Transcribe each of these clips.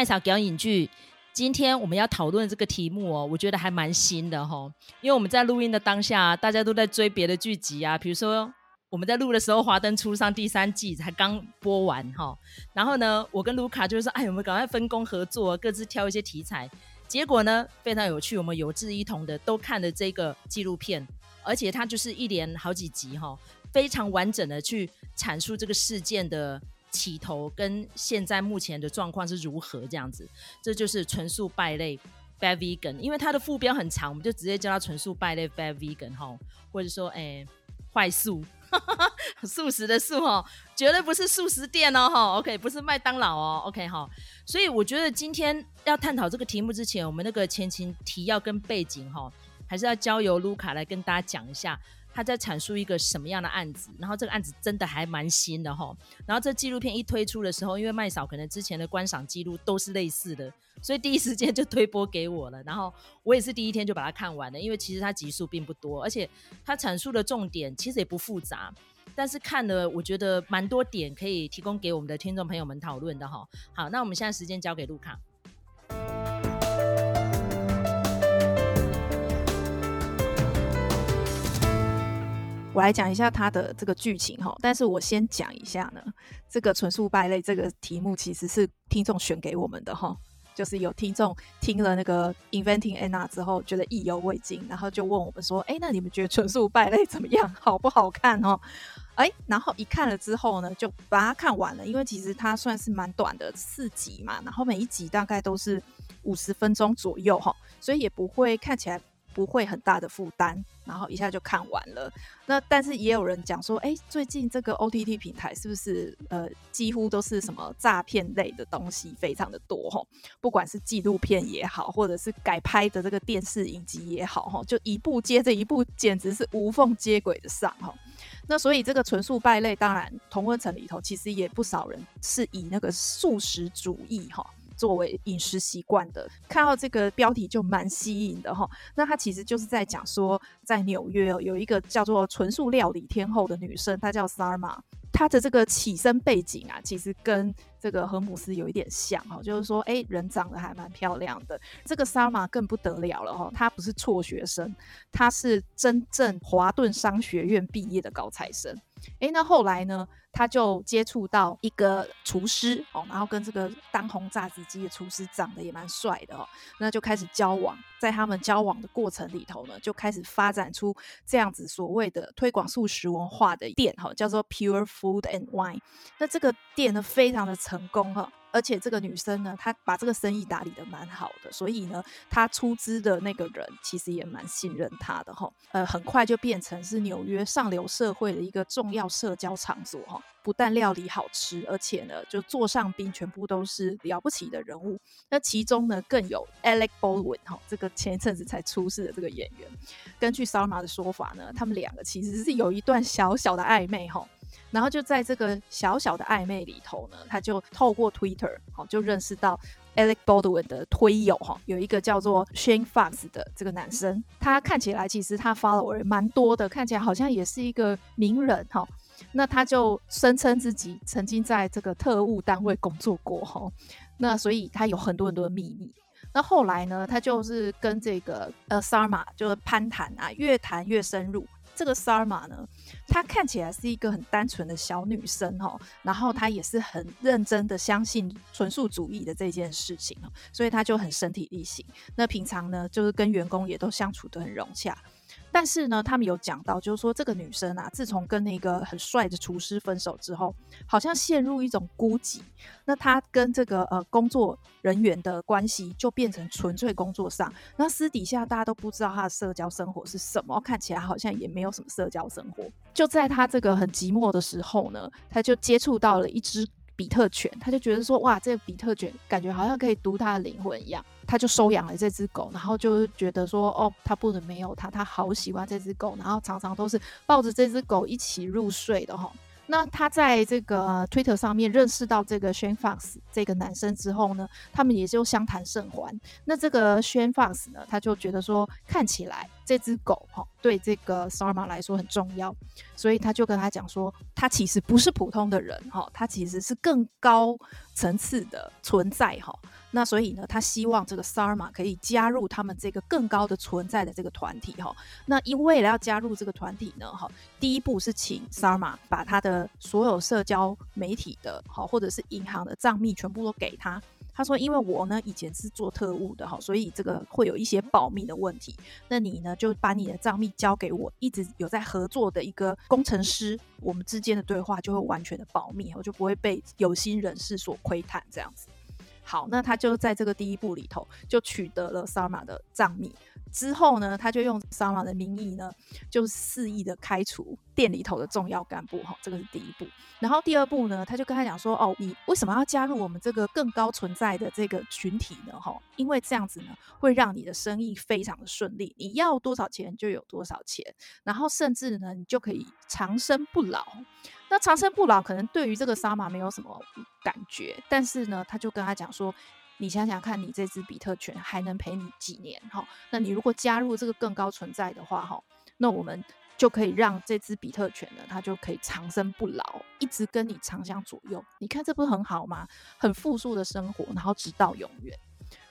麦嫂表演剧，今天我们要讨论这个题目哦，我觉得还蛮新的哈、因为我们在录音的当下，大家都在追别的剧集啊，比如说我们在录的时候，《华灯初上》第三季才刚播完哈、然后呢，我跟卢卡就是说，哎，我们赶快分工合作，各自挑一些题材。结果呢，非常有趣，我们有志一同的都看了这个纪录片，而且它就是一连好几集哈、非常完整的去阐述这个事件的。起头跟现在目前的状况是如何这样子，这就是纯素败类 bad vegan，因为它的副标很长，我们就直接叫它纯素败类 bad vegan 哈，或者说哎坏素，素食的素哈，绝对不是素食店哦哈，OK 不是麦当劳哦，OK 哈，所以我觉得今天要探讨这个题目之前，我们那个前情提要跟背景哈，还是要交由卢卡来跟大家讲一下。他在阐述一个什么样的案子，然后这个案子真的还蛮新的哈。然后这纪录片一推出的时候，因为麦嫂可能之前的观赏记录都是类似的，所以第一时间就推播给我了。然后我也是第一天就把它看完了，因为其实它集数并不多，而且它阐述的重点其实也不复杂，但是看了我觉得蛮多点可以提供给我们的听众朋友们讨论的哈。好，那我们现在时间交给卢卡。我来讲一下它的这个剧情哈，但是我先讲一下呢，这个纯素败类这个题目其实是听众选给我们的哈，就是有听众听了那个 Inventing Anna 之后觉得意犹未尽，然后就问我们说，哎，那你们觉得纯素败类怎么样，好不好看哦？哎，然后一看了之后呢，就把它看完了，因为其实它算是蛮短的，四集嘛，然后每一集大概都是五十分钟左右哈，所以也不会看起来。不会很大的负担，然后一下就看完了。那但是也有人讲说，哎，最近这个 OTT 平台是不是呃几乎都是什么诈骗类的东西非常的多哈？不管是纪录片也好，或者是改拍的这个电视影集也好哈，就一部接着一部，简直是无缝接轨的上哈。那所以这个纯素败类，当然同温层里头其实也不少人是以那个素食主义哈。作为饮食习惯的，看到这个标题就蛮吸引的哈。那他其实就是在讲说，在纽约有一个叫做纯素料理天后的女生，她叫萨尔玛。她的这个起身背景啊，其实跟这个荷姆斯有一点像哈，就是说，哎，人长得还蛮漂亮的。这个萨尔玛更不得了了哈，他不是辍学生，他是真正华顿商学院毕业的高材生。哎，那后来呢？他就接触到一个厨师哦，然后跟这个当红炸子鸡的厨师长得也蛮帅的哦，那就开始交往。在他们交往的过程里头呢，就开始发展出这样子所谓的推广素食文化的店哈，叫做 Pure Food and Wine。那这个店呢，非常的成成功哈。而且这个女生呢，她把这个生意打理得蛮好的，所以呢，她出资的那个人其实也蛮信任她的哈。呃，很快就变成是纽约上流社会的一个重要社交场所哈。不但料理好吃，而且呢，就座上宾全部都是了不起的人物。那其中呢，更有 Alec Baldwin 哈，这个前一阵子才出事的这个演员。根据 Sarma 的说法呢，他们两个其实是有一段小小的暧昧哈。然后就在这个小小的暧昧里头呢，他就透过 Twitter 好就认识到 Alec Baldwin 的推友哈，有一个叫做 Shane Fox 的这个男生，他看起来其实他 follower 蛮多的，看起来好像也是一个名人哈。那他就声称自己曾经在这个特务单位工作过哈，那所以他有很多很多的秘密。那后来呢，他就是跟这个呃 Sarma 就是攀谈啊，越谈越深入。这个萨尔玛呢，她看起来是一个很单纯的小女生哈，然后她也是很认真的相信纯素主义的这件事情，所以她就很身体力行。那平常呢，就是跟员工也都相处得很融洽。但是呢，他们有讲到，就是说这个女生啊，自从跟那个很帅的厨师分手之后，好像陷入一种孤寂。那她跟这个呃工作人员的关系就变成纯粹工作上，那私底下大家都不知道她的社交生活是什么，看起来好像也没有什么社交生活。就在她这个很寂寞的时候呢，她就接触到了一只比特犬，她就觉得说，哇，这个比特犬感觉好像可以读她的灵魂一样。他就收养了这只狗，然后就觉得说，哦，他不能没有他，他好喜欢这只狗，然后常常都是抱着这只狗一起入睡的哈。那他在这个 Twitter 上面认识到这个 Shane Fox 这个男生之后呢，他们也就相谈甚欢。那这个 Shane Fox 呢，他就觉得说，看起来这只狗哈对这个 Sarma 来说很重要，所以他就跟他讲说，他其实不是普通的人哈，他其实是更高层次的存在哈。那所以呢，他希望这个 Sarma 可以加入他们这个更高的存在的这个团体哈。那因为了要加入这个团体呢，哈，第一步是请 Sarma 把他的所有社交媒体的哈，或者是银行的账密全部都给他。他说：“因为我呢以前是做特务的哈，所以这个会有一些保密的问题。那你呢就把你的账密交给我，一直有在合作的一个工程师，我们之间的对话就会完全的保密，我就不会被有心人士所窥探这样子。”好，那他就在这个第一步里头就取得了 Sarma 的账密。之后呢，他就用 Sarma 的名义呢，就肆意的开除店里头的重要干部，哈，这个是第一步。然后第二步呢，他就跟他讲说，哦，你为什么要加入我们这个更高存在的这个群体呢？哈，因为这样子呢，会让你的生意非常的顺利，你要多少钱就有多少钱，然后甚至呢，你就可以长生不老。那长生不老可能对于这个 Sarma 没有什么感觉，但是呢，他就跟他讲说。你想想看，你这只比特犬还能陪你几年？哈，那你如果加入这个更高存在的话，哈，那我们就可以让这只比特犬呢，它就可以长生不老，一直跟你长相左右。你看这不是很好吗？很富庶的生活，然后直到永远。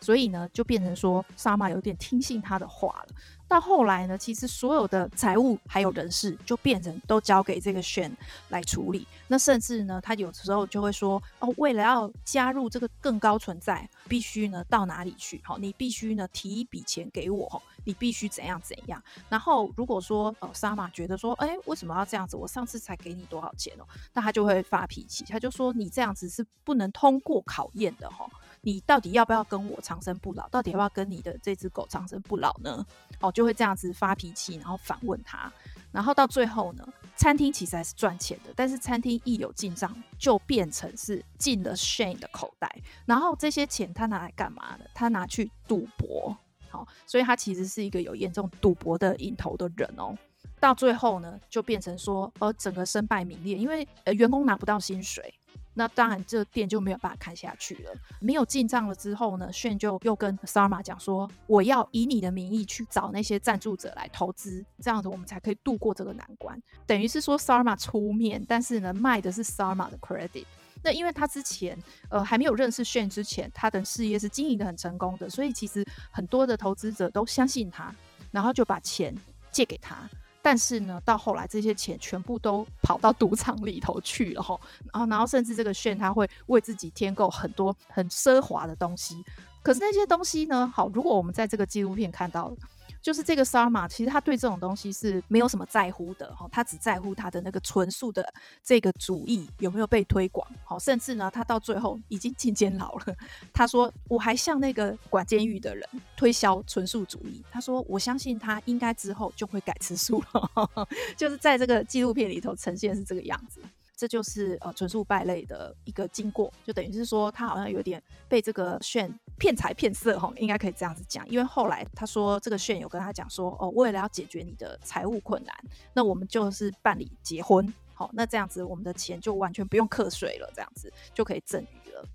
所以呢，就变成说，沙玛有点听信他的话了。到后来呢，其实所有的财务还有人事就变成都交给这个玄来处理。那甚至呢，他有时候就会说：“哦，为了要加入这个更高存在，必须呢到哪里去？好，你必须呢提一笔钱给我，你必须怎样怎样。然后如果说哦，沙玛觉得说，哎，为什么要这样子？我上次才给你多少钱哦？那他就会发脾气，他就说：你这样子是不能通过考验的，哈。”你到底要不要跟我长生不老？到底要不要跟你的这只狗长生不老呢？哦，就会这样子发脾气，然后反问他，然后到最后呢，餐厅其实还是赚钱的，但是餐厅一有进账，就变成是进了 Shane 的口袋，然后这些钱他拿来干嘛呢？他拿去赌博，好，所以他其实是一个有严重赌博的瘾头的人哦。到最后呢，就变成说，呃，整个身败名裂，因为呃员工拿不到薪水。那当然，这店就没有办法看下去了。没有进账了之后呢炫就又跟 Sarma 讲说：“我要以你的名义去找那些赞助者来投资，这样子我们才可以度过这个难关。”等于是说 Sarma 出面，但是呢，卖的是 Sarma 的 credit。那因为他之前呃还没有认识炫之前，他的事业是经营得很成功的，所以其实很多的投资者都相信他，然后就把钱借给他。但是呢，到后来这些钱全部都跑到赌场里头去了哈，然后然后甚至这个炫他会为自己添购很多很奢华的东西，可是那些东西呢，好，如果我们在这个纪录片看到了。就是这个 Sarma，其实他对这种东西是没有什么在乎的哈，他只在乎他的那个纯素的这个主义有没有被推广，好，甚至呢，他到最后已经进监牢了。他说，我还向那个管监狱的人推销纯素主义。他说，我相信他应该之后就会改吃素了。就是在这个纪录片里头呈现是这个样子。这就是呃纯素败类的一个经过，就等于是说他好像有点被这个炫骗财骗色哈，应该可以这样子讲。因为后来他说这个炫有跟他讲说，哦，为了要解决你的财务困难，那我们就是办理结婚，好，那这样子我们的钱就完全不用课税了，这样子就可以赠与了。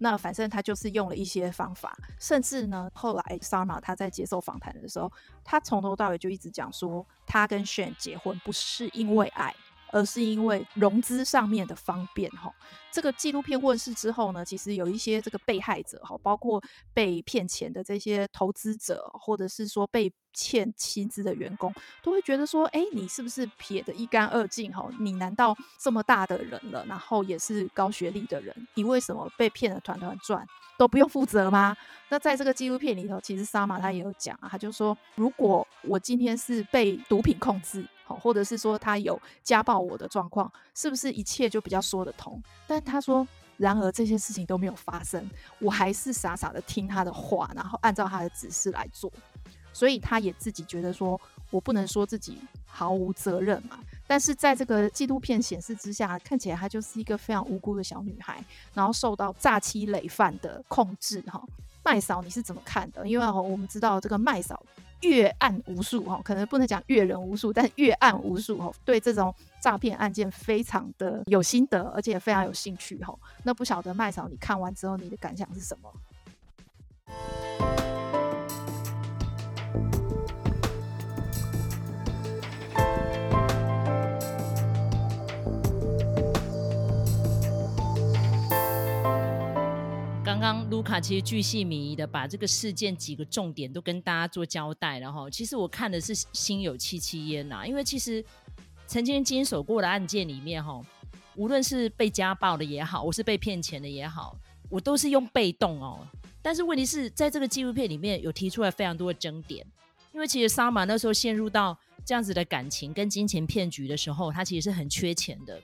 那反正他就是用了一些方法，甚至呢，后来 Sarma 他在接受访谈的时候，他从头到尾就一直讲说，他跟 Shane 结婚不是因为爱。而是因为融资上面的方便哈，这个纪录片问世之后呢，其实有一些这个被害者哈，包括被骗钱的这些投资者，或者是说被欠薪资的员工，都会觉得说，哎，你是不是撇得一干二净哈？你难道这么大的人了，然后也是高学历的人，你为什么被骗的团团转都不用负责吗？那在这个纪录片里头，其实沙马他也有讲啊，他就说，如果我今天是被毒品控制。好或者是说他有家暴我的状况，是不是一切就比较说得通？但他说，然而这些事情都没有发生，我还是傻傻的听他的话，然后按照他的指示来做。所以他也自己觉得说，我不能说自己毫无责任嘛。但是在这个纪录片显示之下，看起来她就是一个非常无辜的小女孩，然后受到诈欺累犯的控制。哈，麦嫂你是怎么看的？因为我们知道这个麦嫂。阅案无数哈，可能不能讲阅人无数，但是阅案无数哈，对这种诈骗案件非常的有心得，而且也非常有兴趣哈。那不晓得麦嫂，你看完之后你的感想是什么？当卢卡其实巨细靡遗的把这个事件几个重点都跟大家做交代，然后其实我看的是心有戚戚焉呐，因为其实曾经经手过的案件里面哈，无论是被家暴的也好，我是被骗钱的也好，我都是用被动哦。但是问题是在这个纪录片里面有提出来非常多的争点，因为其实萨玛那时候陷入到这样子的感情跟金钱骗局的时候，他其实是很缺钱的。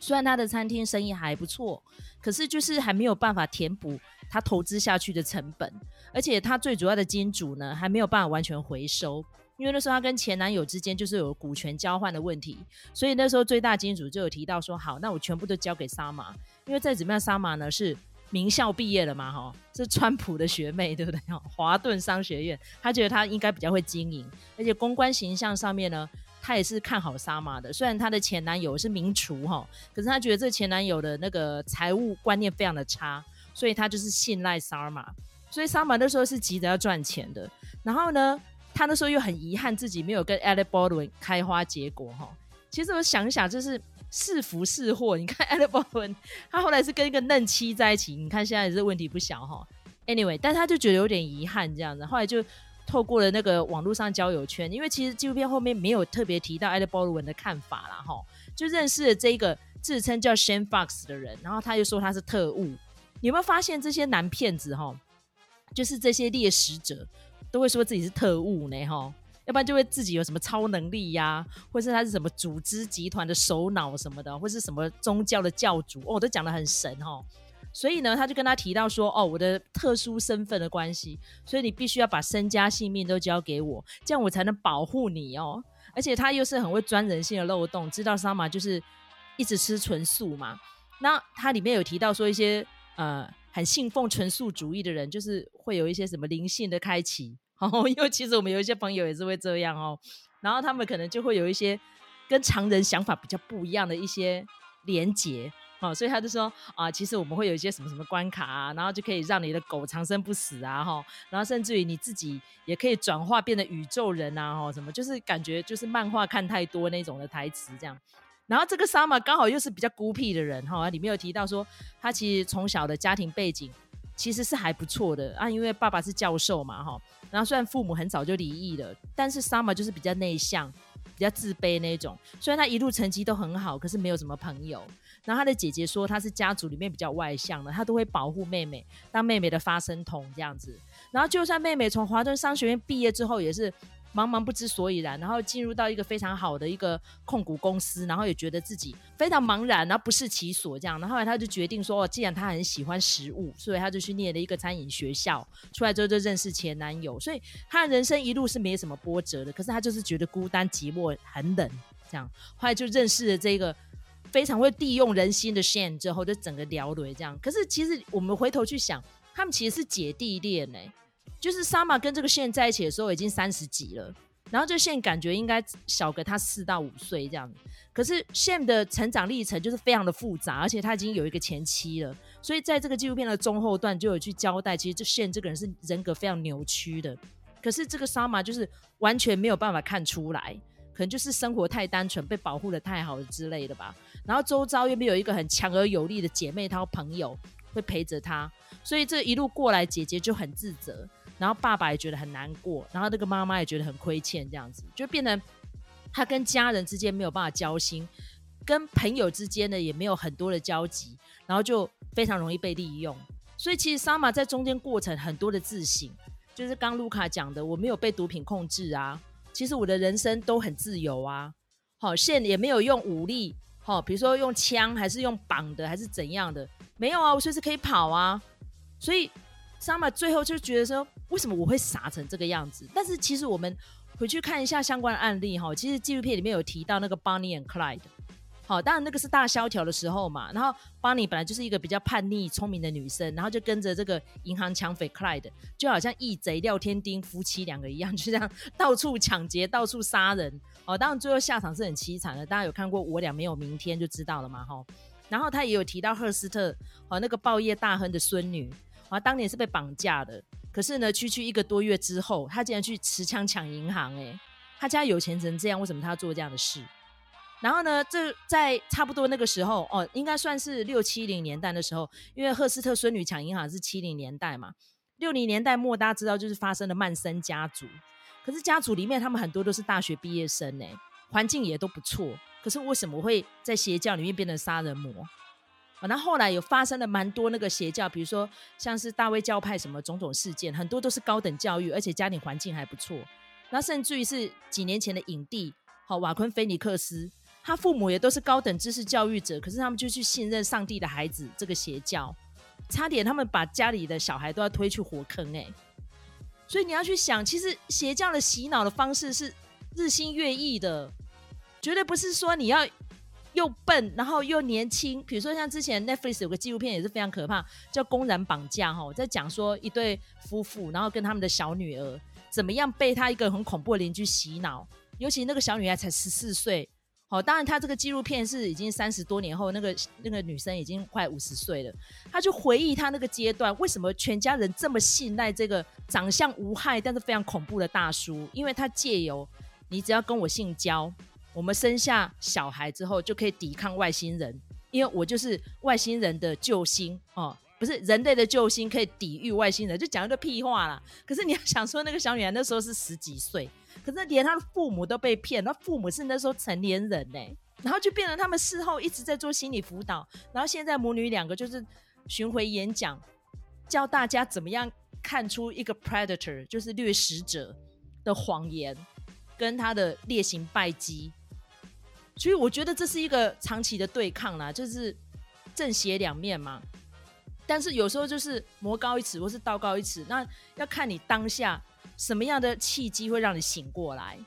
虽然他的餐厅生意还不错，可是就是还没有办法填补他投资下去的成本，而且他最主要的金主呢，还没有办法完全回收，因为那时候他跟前男友之间就是有股权交换的问题，所以那时候最大金主就有提到说，好，那我全部都交给萨马，因为再怎么样，萨马呢是名校毕业了嘛，哈，是川普的学妹，对不对？华顿商学院，他觉得他应该比较会经营，而且公关形象上面呢。她也是看好萨玛的，虽然她的前男友是名厨哈，可是她觉得这前男友的那个财务观念非常的差，所以她就是信赖萨玛。所以萨玛那时候是急着要赚钱的，然后呢，她那时候又很遗憾自己没有跟 Alec Baldwin 开花结果哈。其实我想想，就是是福是祸。你看 Alec Baldwin，他后来是跟一个嫩妻在一起，你看现在也是问题不小哈。Anyway，但他就觉得有点遗憾这样子，后来就。透过了那个网络上交友圈，因为其实纪录片后面没有特别提到艾德波伦的看法啦，哈，就认识了这一个自称叫 Shane Fox 的人，然后他就说他是特务。你有没有发现这些男骗子哈，就是这些猎食者都会说自己是特务呢，哈，要不然就会自己有什么超能力呀、或是他是什么组织集团的首脑什么的，或是什么宗教的教主，哦，都讲得很神哈。所以呢，他就跟他提到说：“哦，我的特殊身份的关系，所以你必须要把身家性命都交给我，这样我才能保护你哦。而且他又是很会钻人性的漏洞，知道萨玛就是一直吃纯素嘛。那他里面有提到说一些呃很信奉纯素主义的人，就是会有一些什么灵性的开启 哦。因为其实我们有一些朋友也是会这样哦，然后他们可能就会有一些跟常人想法比较不一样的一些连结。”哦，所以他就说啊，其实我们会有一些什么什么关卡啊，然后就可以让你的狗长生不死啊，哈，然后甚至于你自己也可以转化变得宇宙人啊，哈，什么就是感觉就是漫画看太多那种的台词这样。然后这个萨玛刚好又是比较孤僻的人，哈，里面有提到说他其实从小的家庭背景其实是还不错的啊，因为爸爸是教授嘛，哈，然后虽然父母很早就离异了，但是萨玛就是比较内向。比较自卑那种，虽然他一路成绩都很好，可是没有什么朋友。然后他的姐姐说他是家族里面比较外向的，他都会保护妹妹，当妹妹的发声筒这样子。然后就算妹妹从华顿商学院毕业之后，也是。茫茫不知所以然，然后进入到一个非常好的一个控股公司，然后也觉得自己非常茫然，然后不识其所这样。然后后来他就决定说，既然他很喜欢食物，所以他就去念了一个餐饮学校。出来之后就认识前男友，所以他的人生一路是没什么波折的。可是他就是觉得孤单寂寞很冷，这样。后来就认识了这个非常会利用人心的 Sam 之后，就整个聊了这样。可是其实我们回头去想，他们其实是姐弟恋呢、就是萨玛跟这个 Shane 在一起的时候已经三十几了，然后这 Shane 感觉应该小个他四到五岁这样。可是 Sam 的成长历程就是非常的复杂，而且他已经有一个前妻了，所以在这个纪录片的中后段就有去交代，其实这 Shane 这个人是人格非常扭曲的。可是这个萨玛就是完全没有办法看出来，可能就是生活太单纯，被保护得太好了之类的吧。然后周遭又没有一个很强而有力的姐妹淘朋友会陪着她，所以这一路过来，姐姐就很自责。然后爸爸也觉得很难过，然后那个妈妈也觉得很亏欠，这样子就变成他跟家人之间没有办法交心，跟朋友之间呢也没有很多的交集，然后就非常容易被利用。所以其实萨玛在中间过程很多的自省，就是刚卢卡讲的，我没有被毒品控制啊，其实我的人生都很自由啊，好，现也没有用武力，哦，比如说用枪还是用绑的还是怎样的，没有啊，我随时可以跑啊，所以。萨玛最后就觉得说，为什么我会傻成这个样子？但是其实我们回去看一下相关的案例哈，其实纪录片里面有提到那个 Bonnie and Clyde，好，当然那个是大萧条的时候嘛。然后巴尼本来就是一个比较叛逆、聪明的女生，然后就跟着这个银行抢匪 Clyde，就好像义贼廖天丁夫妻两个一样，就这样 到处抢劫、到处杀人。哦，当然最后下场是很凄惨的。大家有看过《我俩没有明天》就知道了嘛，哈。然后他也有提到赫斯特，哦，那个报业大亨的孙女。啊，当年是被绑架的，可是呢，区区一个多月之后，他竟然去持枪抢银行，欸，哎，他家有钱成这样，为什么他要做这样的事？然后呢，这在差不多那个时候哦，应该算是六七零年代的时候，因为赫斯特孙女抢银行是七零年代嘛，六零年代末大家知道就是发生了曼森家族，可是家族里面他们很多都是大学毕业生呢，环境也都不错，可是为什么会在邪教里面变成杀人魔？啊，那后来有发生了蛮多那个邪教，比如说像是大卫教派什么种种事件，很多都是高等教育，而且家庭环境还不错。那甚至于是几年前的影帝，好瓦昆菲尼克斯。他父母也都是高等知识教育者，可是他们就去信任上帝的孩子这个邪教，差点他们把家里的小孩都要推去火坑哎、所以你要去想，其实邪教的洗脑的方式是日新月异的，绝对不是说你要又笨然后又年轻。比如说像之前 Netflix 有个纪录片也是非常可怕，叫《公然绑架》哈，在讲说一对夫妇，然后跟他们的小女儿怎么样被他一个很恐怖的邻居洗脑，尤其那个小女孩才十四岁。好，当然，他这个纪录片是已经三十多年后，那个那个女生已经快五十岁了。他就回忆他那个阶段，为什么全家人这么信赖这个长相无害但是非常恐怖的大叔？因为他借由你只要跟我性交，我们生下小孩之后就可以抵抗外星人，因为我就是外星人的救星哦，不是人类的救星，可以抵御外星人，就讲一个屁话啦。可是你要想说，那个小女孩那时候是十几岁。可是连他的父母都被骗，他父母是那时候成年人呢，然后就变成他们事后一直在做心理辅导，然后现在母女两个就是巡回演讲，教大家怎么样看出一个 predator 就是掠食者的谎言跟他的劣行败绩，所以我觉得这是一个长期的对抗啦，就是正邪两面嘛。但是有时候就是魔高一尺或是道高一尺，那要看你当下。什么样的契机会让你醒过来？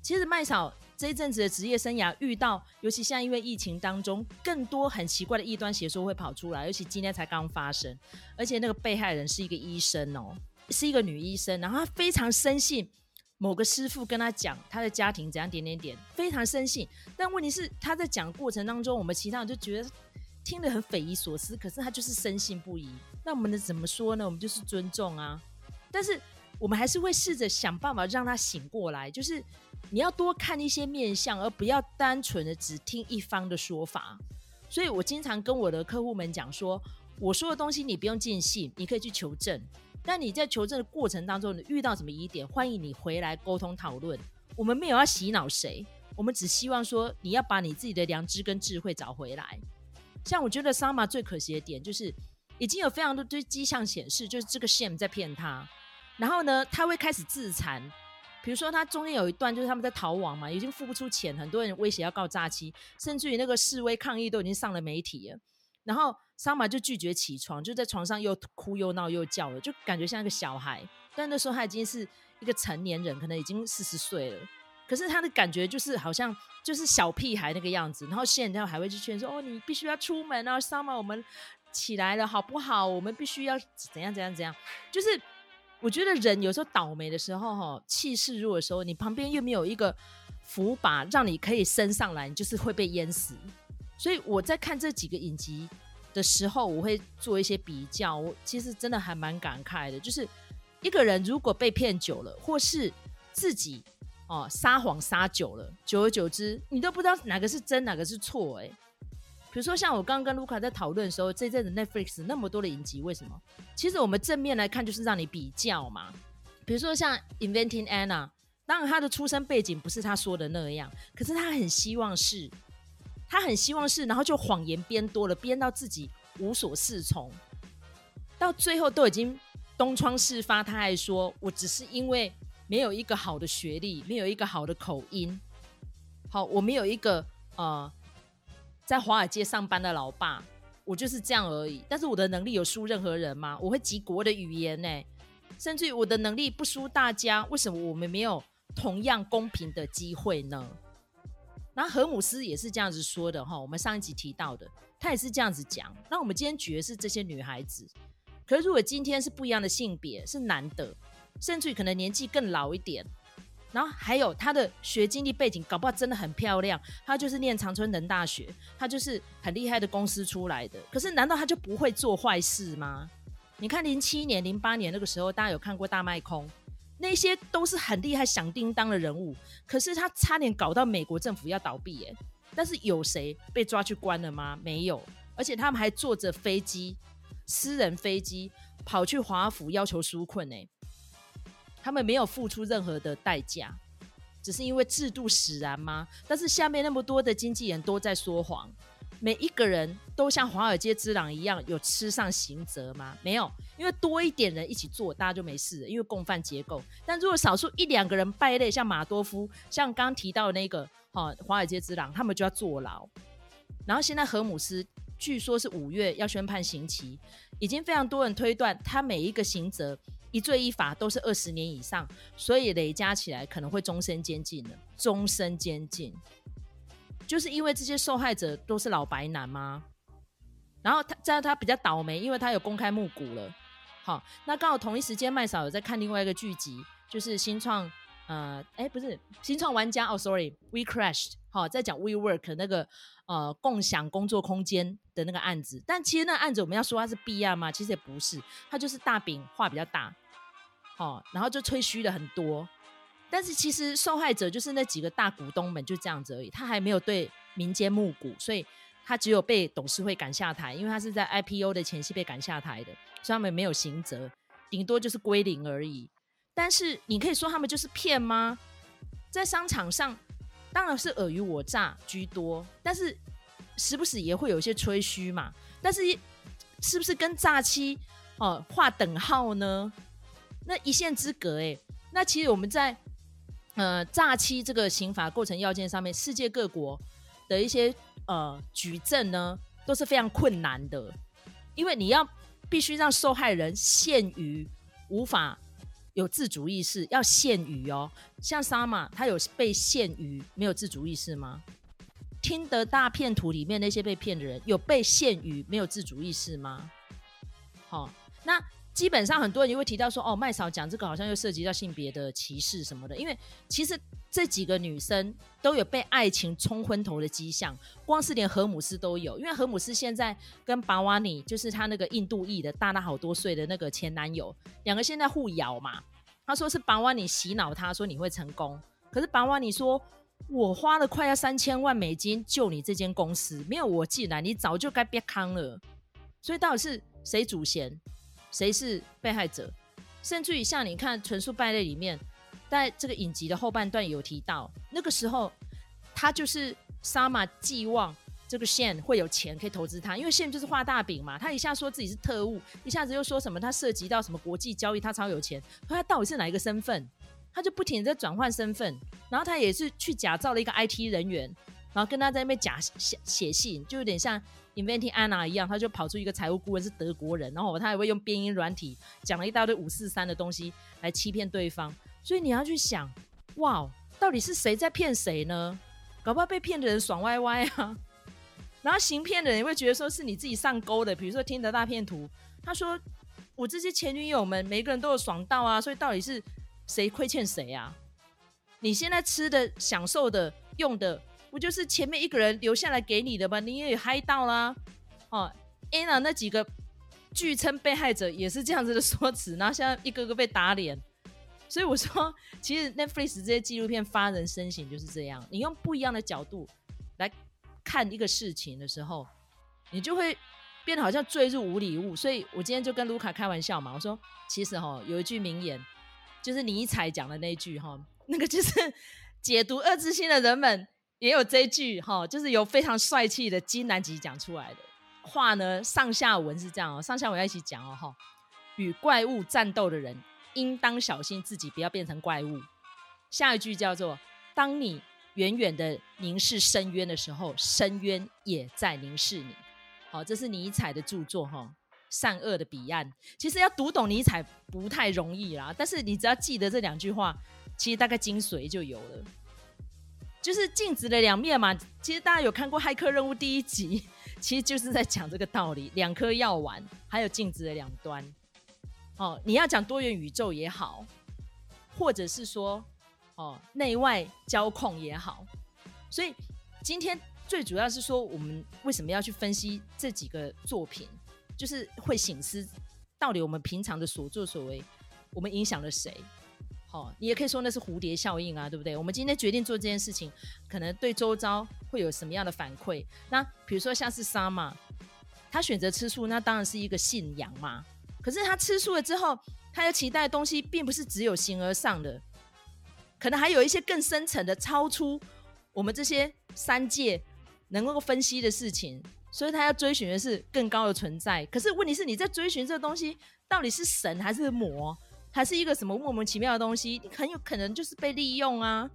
其实麦嫂这一阵子的职业生涯遇到，尤其现在因为疫情当中，更多很奇怪的异端邪说会跑出来，尤其今天才刚发生，而且那个被害人是一个医生哦，是一个女医生，然后她非常深信某个师傅跟她讲她的家庭怎样点点点，非常深信。但问题是她在讲过程当中，我们其他人就觉得听得很匪夷所思，可是她就是深信不疑。那我们能怎么说呢？我们就是尊重啊，但是。我们还是会试着想办法让他醒过来，就是你要多看一些面相，而不要单纯的只听一方的说法。所以我经常跟我的客户们讲说，我说的东西你不用尽信，你可以去求证。但你在求证的过程当中，你遇到什么疑点，欢迎你回来沟通讨论。我们没有要洗脑谁，我们只希望说你要把你自己的良知跟智慧找回来。像我觉得 Sama 最可惜的点就是，已经有非常多堆迹象显示，就是这个 shame 在骗他。然后呢，他会开始自残，比如说他中间有一段就是他们在逃亡嘛，已经付不出钱，很多人威胁要告诈欺，甚至于那个示威抗议都已经上了媒体了。然后桑玛就拒绝起床，就在床上又哭又闹又叫了，就感觉像一个小孩。但那时候他已经是一个成年人，可能已经四十岁了，可是他的感觉就是好像就是小屁孩那个样子。然后现在还会去劝说：“哦，你必须要出门啊，桑玛，我们起来了好不好？我们必须要怎样怎样怎样。”就是。我觉得人有时候倒霉的时候，哈，气势弱的时候，你旁边又没有一个扶把让你可以升上来，你就是会被淹死。所以我在看这几个影集的时候，我会做一些比较。我其实真的还蛮感慨的，就是一个人如果被骗久了，或是自己哦撒谎撒久了，久而久之，你都不知道哪个是真，哪个是错，哎。比如说，像我刚刚跟卢卡在讨论的时候，这阵子 Netflix 那么多的影集，为什么？其实我们正面来看，就是让你比较嘛。比如说像 Inventing Anna，当然他的出生背景不是他说的那样，可是他很希望是，他很希望是，然后就谎言编多了，编到自己无所适从，到最后都已经东窗事发，他还说我只是因为没有一个好的学历，没有一个好的口音，好，我没有一个呃。在华尔街上班的老爸，我就是这样而已。但是我的能力有输任何人吗？我会几国的语言呢、甚至于我的能力不输大家。为什么我们没有同样公平的机会呢？那何姆斯也是这样子说的哈。我们上一集提到的，他也是这样子讲。那我们今天举的是这些女孩子，可是如果今天是不一样的性别，是男的，甚至于可能年纪更老一点。然后还有他的学经历背景，搞不好真的很漂亮。他就是念长春人大学，他就是很厉害的公司出来的。可是难道他就不会做坏事吗？你看零七年、零八年那个时候，大家有看过大卖空？那些都是很厉害、响叮当的人物，可是他差点搞到美国政府要倒闭耶。但是有谁被抓去关了吗？没有，而且他们还坐着飞机，私人飞机跑去华府要求纾困呢。他们没有付出任何的代价，只是因为制度使然吗？但是下面那么多的经纪人都在说谎。每一个人都像华尔街之狼一样有吃上刑责吗？没有，因为多一点人一起做，大家就没事了，因为共犯结构。但如果少数一两个人败类，像马多夫，像刚提到的那个哈华尔街之狼，他们就要坐牢。然后现在荷姆斯据说是五月要宣判刑期，已经非常多人推断他每一个刑责一罪一罚都是二十年以上，所以累加起来可能会终身监禁的，终身监禁。就是因为这些受害者都是老白男吗？然后他这样他比较倒霉，因为他有公开募股了。好，那刚好同一时间麦嫂有在看另外一个剧集，就是新创呃，哎不是新创玩家哦，sorry，We Crashed。好，在讲 WeWork 那个呃共享工作空间的那个案子。但其实那案子我们要说它是弊案吗？其实也不是，它就是大饼画比较大，好，然后就吹嘘了很多。但是其实受害者就是那几个大股东们，就这样子而已。他还没有对民间募股，所以他只有被董事会赶下台，因为他是在 IPO 的前夕被赶下台的，所以他们没有刑责，顶多就是归零而已。但是你可以说他们就是骗吗？在商场上当然是尔虞我诈居多，但是时不时也会有一些吹嘘嘛。但是是不是跟诈欺哦划等号呢？那一线之隔哎、那其实我们在。呃，诈欺这个刑法构成要件上面，世界各国的一些呃举证呢都是非常困难的，因为你要必须让受害人陷于无法有自主意识，要限于哦，像沙马他有被限于没有自主意识吗？听得大骗图里面那些被骗的人有被限于没有自主意识吗？好、那。基本上很多人就会提到说，哦，麦嫂讲这个好像又涉及到性别的歧视什么的，因为其实这几个女生都有被爱情冲昏头的迹象，光是连荷姆斯都有，因为荷姆斯现在跟巴瓦尼，就是他那个印度裔的大他好多岁的那个前男友，两个现在互咬嘛。他说是巴瓦尼洗脑他说你会成功，可是巴瓦尼说，我花了快要三千万美金救你这间公司，没有我进来，你早就该别康了。所以到底是谁主嫌？谁是被害者？甚至于像你看《纯素败类》里面，在这个影集的后半段有提到，那个时候他就是沙玛寄望这个线会有钱可以投资他，因为线就是画大饼嘛。他一下说自己是特务，一下子又说什么他涉及到什么国际交易，他超有钱。可他到底是哪一个身份？他就不停的在转换身份，然后他也是去假造了一个 IT 人员，然后跟他在那边假写写信，就有点像。Inventing Anna 一样，他就跑出一个财务顾问是德国人，然后他还会用编音软体讲了一大堆五四三的东西来欺骗对方。所以你要去想，哇，到底是谁在骗谁呢？搞不好被骗的人爽歪歪啊，然后行骗的人也会觉得说是你自己上钩的。比如说听得大骗徒，他说我这些前女友们每个人都有爽到啊，所以到底是谁亏欠谁啊？你现在吃的、享受的、用的。不就是前面一个人留下来给你的吗？你也嗨到啦，哦，Anna 那几个据称被害者也是这样子的说辞，然后现在一个个被打脸，所以我说，其实 Netflix 这些纪录片发人深省就是这样，你用不一样的角度来看一个事情的时候，你就会变得好像坠入无里雾。所以我今天就跟卢卡开玩笑嘛，我说其实哈有一句名言，就是尼采讲的那句哈，那个就是 解读恶之心的人们。也有这一句哈，就是由非常帅气的金南吉讲出来的话呢。上下文是这样哦，上下文要一起讲哦哈。与怪物战斗的人应当小心自己不要变成怪物。下一句叫做：当你远远的凝视深渊的时候，深渊也在凝视你。好，这是尼采的著作哈，善恶的彼岸。其实要读懂尼采不太容易啦，但是你只要记得这两句话，其实大概精髓就有了。就是镜子的两面嘛，其实大家有看过《骇客任务》第一集，其实就是在讲这个道理。两颗药丸，还有镜子的两端。哦，你要讲多元宇宙也好，或者是说，哦，内外交控也好。所以今天最主要是说，我们为什么要去分析这几个作品，就是会醒思到底我们平常的所作所为，我们影响了谁？哦，你也可以说那是蝴蝶效应啊，对不对？我们今天决定做这件事情，可能对周遭会有什么样的反馈？那比如说像是 Sama，他选择吃素，那当然是一个信仰嘛。可是他吃素了之后，他要期待的东西，并不是只有形而上的，可能还有一些更深层的、超出我们这些三界能够分析的事情。所以他要追寻的是更高的存在。可是问题是，你在追寻这个东西，到底是神还是魔？还是一个什么莫名其妙的东西，你很有可能就是被利用啊。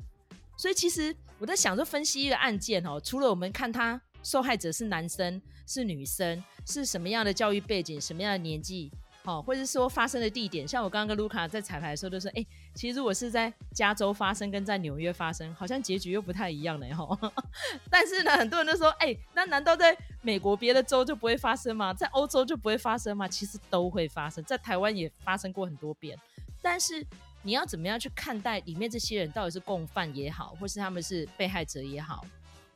所以其实我在想，说分析一个案件哦，除了我们看他受害者是男生是女生，是什么样的教育背景，什么样的年纪。哦，或者是说发生的地点，像我刚刚跟卢卡在彩排的时候，都说，哎，其实如果是在加州发生，跟在纽约发生，好像结局又不太一样呢。哈，但是呢，很多人都说，哎，那难道在美国别的州就不会发生吗？在欧洲就不会发生吗？其实都会发生，在台湾也发生过很多遍。但是你要怎么样去看待里面这些人，到底是共犯也好，或是他们是被害者也好？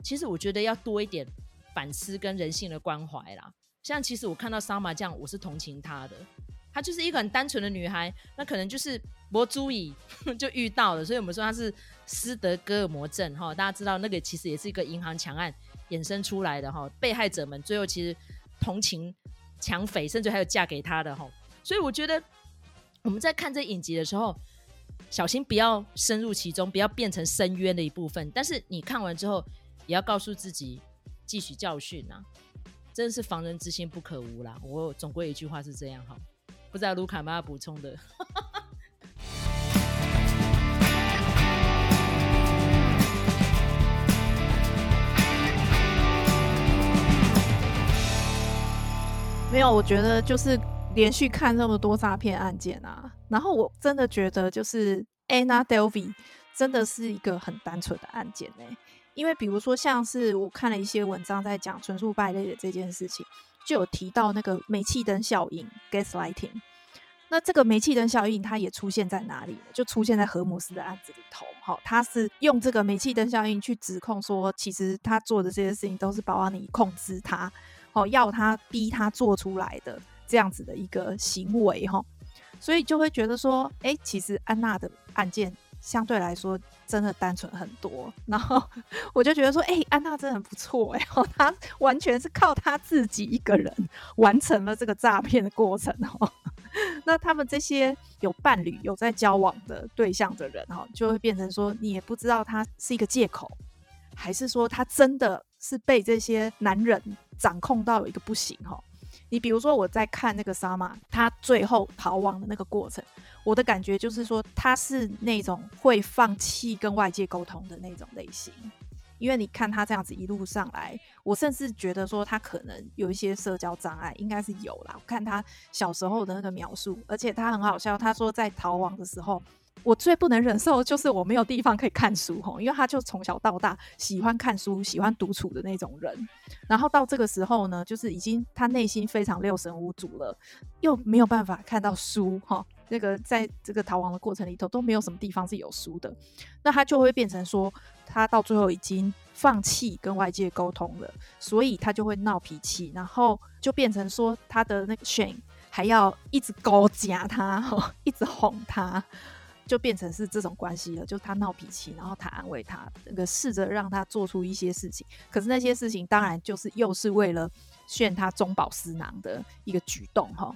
其实我觉得要多一点反思跟人性的关怀啦。像其实我看到 Sama 这样，我是同情她的。她就是一个很单纯的女孩，那可能就是博朱乙就遇到了，所以我们说她是斯德哥尔摩症哈。大家知道那个其实也是一个银行强案衍生出来的哈。被害者们最后其实同情抢匪，甚至还有嫁给他的哈。所以我觉得我们在看这影集的时候，小心不要深入其中，不要变成深渊的一部分。但是你看完之后，也要告诉自己汲取教训呐。真的是防人之心不可无啦！我总归一句话是这样哈，不知道卢卡有没有要补充的？没有，我觉得就是连续看那么多诈骗案件啊，然后我真的觉得就是 Anna Delvey 真的是一个很单纯的案件呢、因为比如说，像是我看了一些文章在讲纯素败类的这件事情，就有提到那个煤气灯效应 （gaslighting）。那这个煤气灯效应，它也出现在哪里呢？就出现在荷姆斯的案子里头。好，他是用这个煤气灯效应去指控说，其实他做的这些事情都是保安尼控制他，哦，要他逼他做出来的这样子的一个行为，哈。所以就会觉得说，哎，其实安娜的案件。相对来说，真的单纯很多。然后我就觉得说，哎、安娜真的很不错哎，她完全是靠她自己一个人完成了这个诈骗的过程哦。那他们这些有伴侣、有在交往的对象的人哈，就会变成说，你也不知道他是一个借口，还是说他真的是被这些男人掌控到有一个不行哈。你比如说，我在看那个 Sama，他最后逃亡的那个过程，我的感觉就是说，他是那种会放弃跟外界沟通的那种类型。因为你看他这样子一路上来，我甚至觉得说他可能有一些社交障碍，应该是有啦。我看他小时候的那个描述，而且他很好笑，他说在逃亡的时候。我最不能忍受的就是我没有地方可以看书吼，因为他就从小到大喜欢看书、喜欢独处的那种人，然后到这个时候呢，就是已经他内心非常六神无主了，又没有办法看到书哈，那个在这个逃亡的过程里头都没有什么地方是有书的，那他就会变成说，他到最后已经放弃跟外界沟通了，所以他就会闹脾气，然后就变成说他的那个炫还要一直勾夹他，一直哄他。就变成是这种关系了，就他闹脾气，然后他安慰他，那个试着让他做出一些事情，可是那些事情当然就是又是为了炫他中饱私囊的一个举动哈。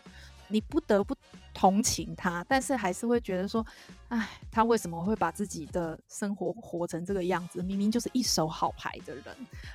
你不得不同情他，但是还是会觉得说，哎，他为什么会把自己的生活活成这个样子？明明就是一手好牌的人，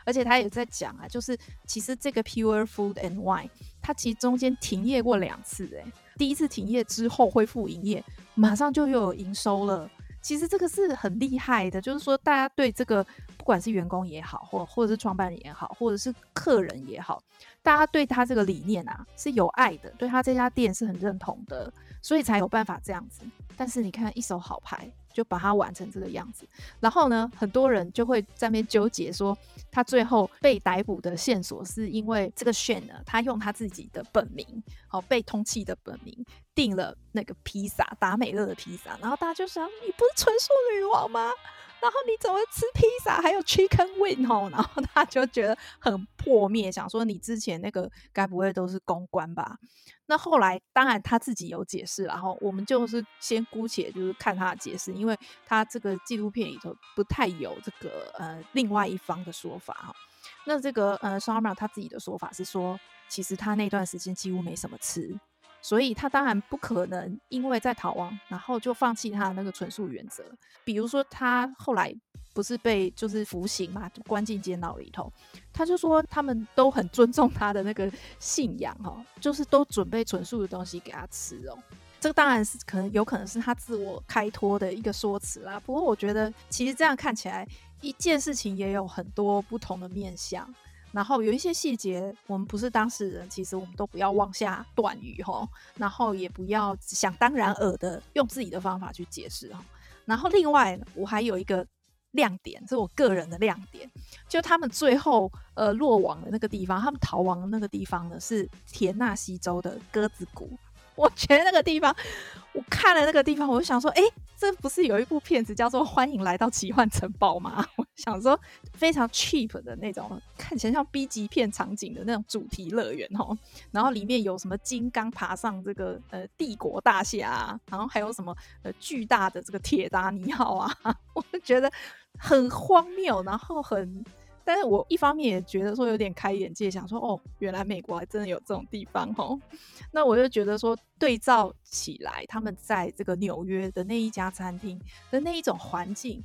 而且他也在讲啊，就是其实这个 Pure Food and Wine，他其实中间停业过两次，欸，哎，第一次停业之后恢复营业，马上就又有营收了。其实这个是很厉害的，就是说大家对这个不管是员工也好，或或者是创办人也好，或者是客人也好，大家对他这个理念啊是有爱的，对他这家店是很认同的，所以才有办法这样子。但是你看一手好牌。就把它玩成这个样子，然后呢，很多人就会在那边纠结说，他最后被逮捕的线索是因为这个 Shane 呢，他用他自己的本名，好被通缉的本名订了那个披萨达美乐的披萨，然后大家就想，你不是纯素女王吗？然后你怎么吃披萨还有 chicken wing 哦？然后他就觉得很破灭，想说你之前那个该不会都是公关吧？那后来当然他自己有解释，然后我们就是先姑且就是看他的解释，因为他这个纪录片里头不太有这个呃另外一方的说法哈。那这个呃 Sarma 他自己的说法是说，其实他那段时间几乎没什么吃。所以他当然不可能因为在逃亡，然后就放弃他的那个纯素原则。比如说他后来不是被就是服刑嘛，就关进监牢里头，他就说他们都很尊重他的那个信仰哦，就是都准备纯素的东西给他吃哦。这个当然是可能有可能是他自我开脱的一个说辞啦。不过我觉得其实这样看起来，一件事情也有很多不同的面向。然后有一些细节，我们不是当事人，其实我们都不要妄下断语哈。然后也不要想当然尔的用自己的方法去解释哈。然后另外，我还有一个亮点，是我个人的亮点，就他们最后呃落网的那个地方，他们逃亡的那个地方呢，是田纳西州的鸽子谷。我觉得那个地方，我看了那个地方，我就想说，哎，这不是有一部片子叫做《欢迎来到奇幻城堡》吗？我想说，非常 cheap 的那种，看起来像 B 级片场景的那种主题乐园哦。然后里面有什么金刚爬上这个呃帝国大厦，然后还有什么呃巨大的这个铁达尼号啊，我就觉得很荒谬，然后很。但是我一方面也觉得说有点开眼界，想说哦，原来美国还真的有这种地方哦。那我就觉得说对照起来，他们在这个纽约的那一家餐厅的那一种环境，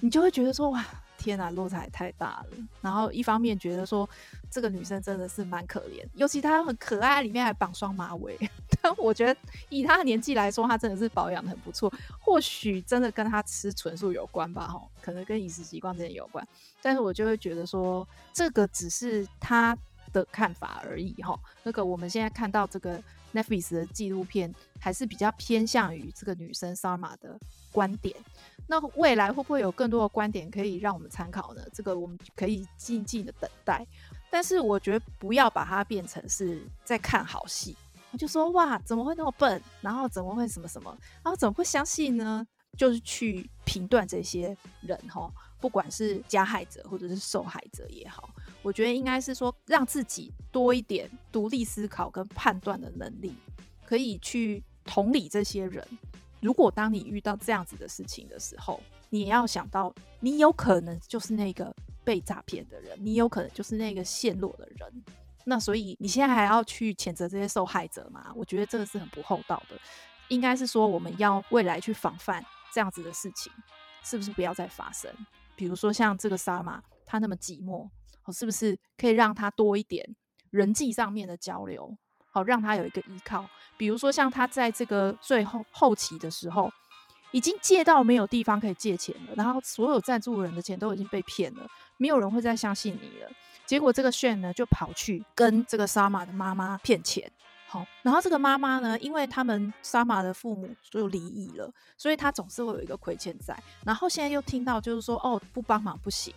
你就会觉得说哇。天呐，落差也太大了。然后一方面觉得说这个女生真的是蛮可怜，尤其她很可爱，里面还绑双马尾。但我觉得以她的年纪来说，她真的是保养得很不错。或许真的跟她吃纯素有关吧，吼，可能跟饮食习惯真的有关。但是我就会觉得说，这个只是她的看法而已，吼。那个我们现在看到这个 Netflix 的纪录片，还是比较偏向于这个女生 Sarma 的观点。那未来会不会有更多的观点可以让我们参考呢？这个我们可以静静的等待。但是我觉得不要把它变成是在看好戏，就说哇，怎么会那么笨？然后怎么会什么什么？然后怎么会相信呢？就是去评断这些人哈，不管是加害者或者是受害者也好，我觉得应该是说让自己多一点独立思考跟判断的能力，可以去同理这些人。如果当你遇到这样子的事情的时候，你也要想到，你有可能就是那个被诈骗的人，你有可能就是那个陷落的人。那所以你现在还要去谴责这些受害者吗？我觉得这个是很不厚道的。应该是说，我们要未来去防范这样子的事情，是不是不要再发生？比如说像这个 Sarma，他那么寂寞，是不是可以让他多一点人际上面的交流？好，让他有一个依靠。比如说，像他在这个最后后期的时候，已经借到没有地方可以借钱了，然后所有赞助人的钱都已经被骗了，没有人会再相信你了。结果这个炫呢，就跑去跟这个沙马的妈妈骗钱。好，然后这个妈妈呢，因为他们沙马的父母就离异了，所以他总是会有一个亏欠在。然后现在又听到就是说，哦，不帮忙不行，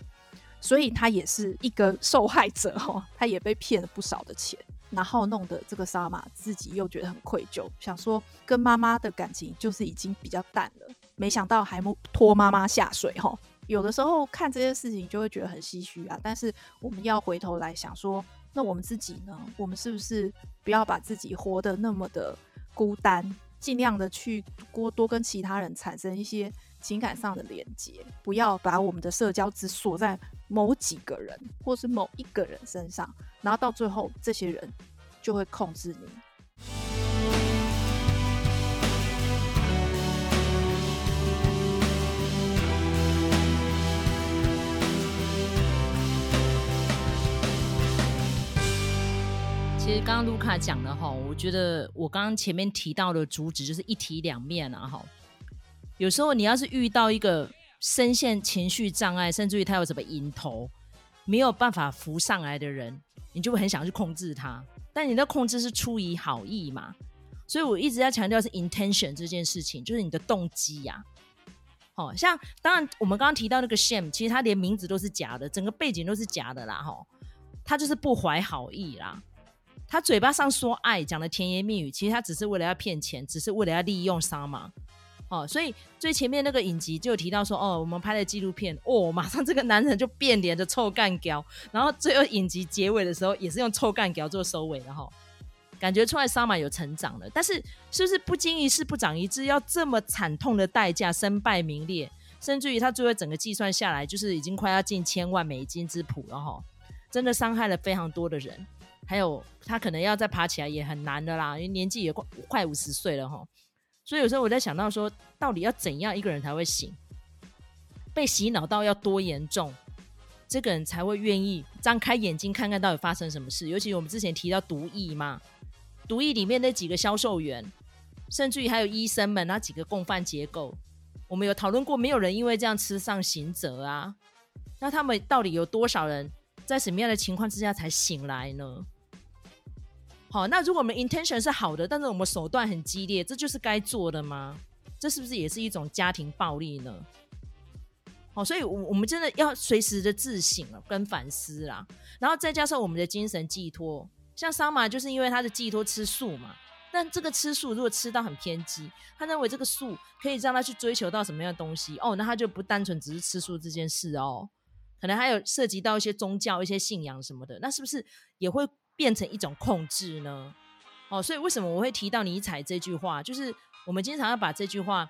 所以他也是一个受害者哦，他也被骗了不少的钱。然后弄得这个 Sarma 自己又觉得很愧疚，想说跟妈妈的感情就是已经比较淡了，没想到还拖妈妈下水哈。有的时候看这些事情就会觉得很唏嘘啊，但是我们要回头来想说，那我们自己呢？我们是不是不要把自己活得那么的孤单，尽量的去多多跟其他人产生一些情感上的连接，不要把我们的社交只锁在某几个人或是某一个人身上，然后到最后这些人就会控制你。其实刚刚卢卡讲的哈，我觉得我刚刚前面提到的主旨就是一体两面啊哈。有时候你要是遇到一个深陷情绪障碍，甚至于他有什么瘾头，没有办法浮上来的人，你就会很想去控制他。但你的控制是出于好意嘛？所以我一直在强调是 intention 这件事情，就是你的动机呀、啊。哦，像当然我们刚刚提到那个 shame，其实他连名字都是假的，整个背景都是假的啦。哈，他就是不怀好意啦。他嘴巴上说爱，讲的甜言蜜语，其实他只是为了要骗钱，只是为了要利用 s 马。m。哦，所以最前面那个影集就有提到说，哦，我们拍的纪录片，哦，马上这个男人就变脸的臭干譙，然后最后影集结尾的时候也是用臭干譙做收尾的哈、感觉出来萨马有成长了，但是是不是不经一事不长一智，要这么惨痛的代价，身败名裂，甚至于他最后整个计算下来，就是已经快要近千万美金之谱了哈、真的伤害了非常多的人，还有他可能要再爬起来也很难的啦，因为年纪也快快五十岁了哈、所以有时候我在想到说，到底要怎样一个人才会醒？被洗脑到要多严重，这个人才会愿意张开眼睛看看到底发生什么事？尤其我们之前提到毒液嘛，毒液里面那几个销售员，甚至于还有医生们那几个共犯结构，我们有讨论过，没有人因为这样吃上刑责啊。那他们到底有多少人在什么样的情况之下才醒来呢？好，那如果我们 intention 是好的，但是我们手段很激烈，这就是该做的吗？这是不是也是一种家庭暴力呢？好，所以，我我们真的要随时的自省了，跟反思啦。然后再加上我们的精神寄托，像桑马就是因为他的寄托吃素嘛。但这个吃素如果吃到很偏激，他认为这个素可以让他去追求到什么样的东西哦，那他就不单纯只是吃素这件事哦，可能还有涉及到一些宗教、一些信仰什么的，那是不是也会？变成一种控制呢？哦，所以为什么我会提到尼采这句话？就是我们经常要把这句话，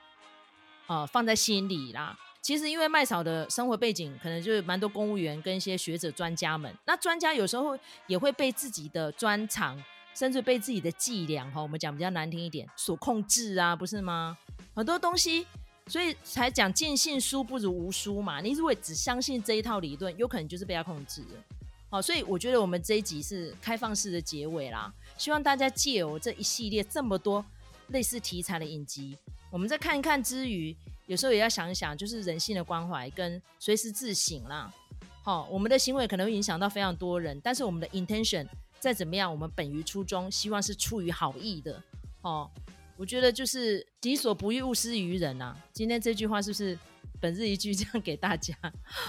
呃，放在心里啦。其实因为麦嫂的生活背景，可能就是蛮多公务员跟一些学者专家们。那专家有时候也会被自己的专长，甚至被自己的伎俩，哈，我们讲比较难听一点，所控制啊，不是吗？很多东西，所以才讲尽信书不如无书嘛。你如果只相信这一套理论，有可能就是被他控制了。好，所以我觉得我们这一集是开放式的结尾啦。希望大家借由这一系列这么多类似题材的影集，我们再看一看之余，有时候也要想一想，就是人性的关怀跟随时自省啦。好，我们的行为可能会影响到非常多人，但是我们的 intention 再怎么样，我们本于初衷，希望是出于好意的。哦，我觉得就是己所不欲，勿施于人啊。今天这句话是不是？本日一句，这样给大家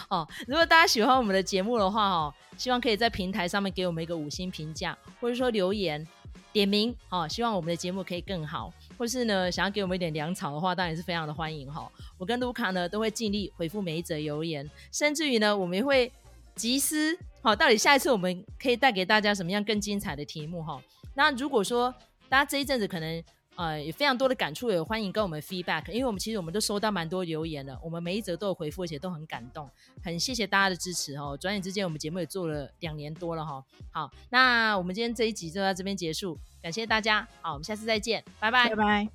哦。如果大家喜欢我们的节目的话哦，希望可以在平台上面给我们一个五星评价，或者说留言点名哦。希望我们的节目可以更好，或是呢想要给我们一点粮草的话，当然是非常的欢迎哈、哦。我跟卢卡呢都会尽力回复每一则留言，甚至于呢我们也会集思好、哦，到底下一次我们可以带给大家什么样更精彩的题目哈、哦。那如果说大家这一阵子可能。呃，有非常多的感触，也欢迎跟我们 feedback，因为我们其实我们都收到蛮多留言的，我们每一则都有回复，而且都很感动，很谢谢大家的支持哦。转眼之间，我们节目也做了两年多了哈。好，那我们今天这一集就到这边结束，感谢大家，好，我们下次再见，拜拜，拜拜。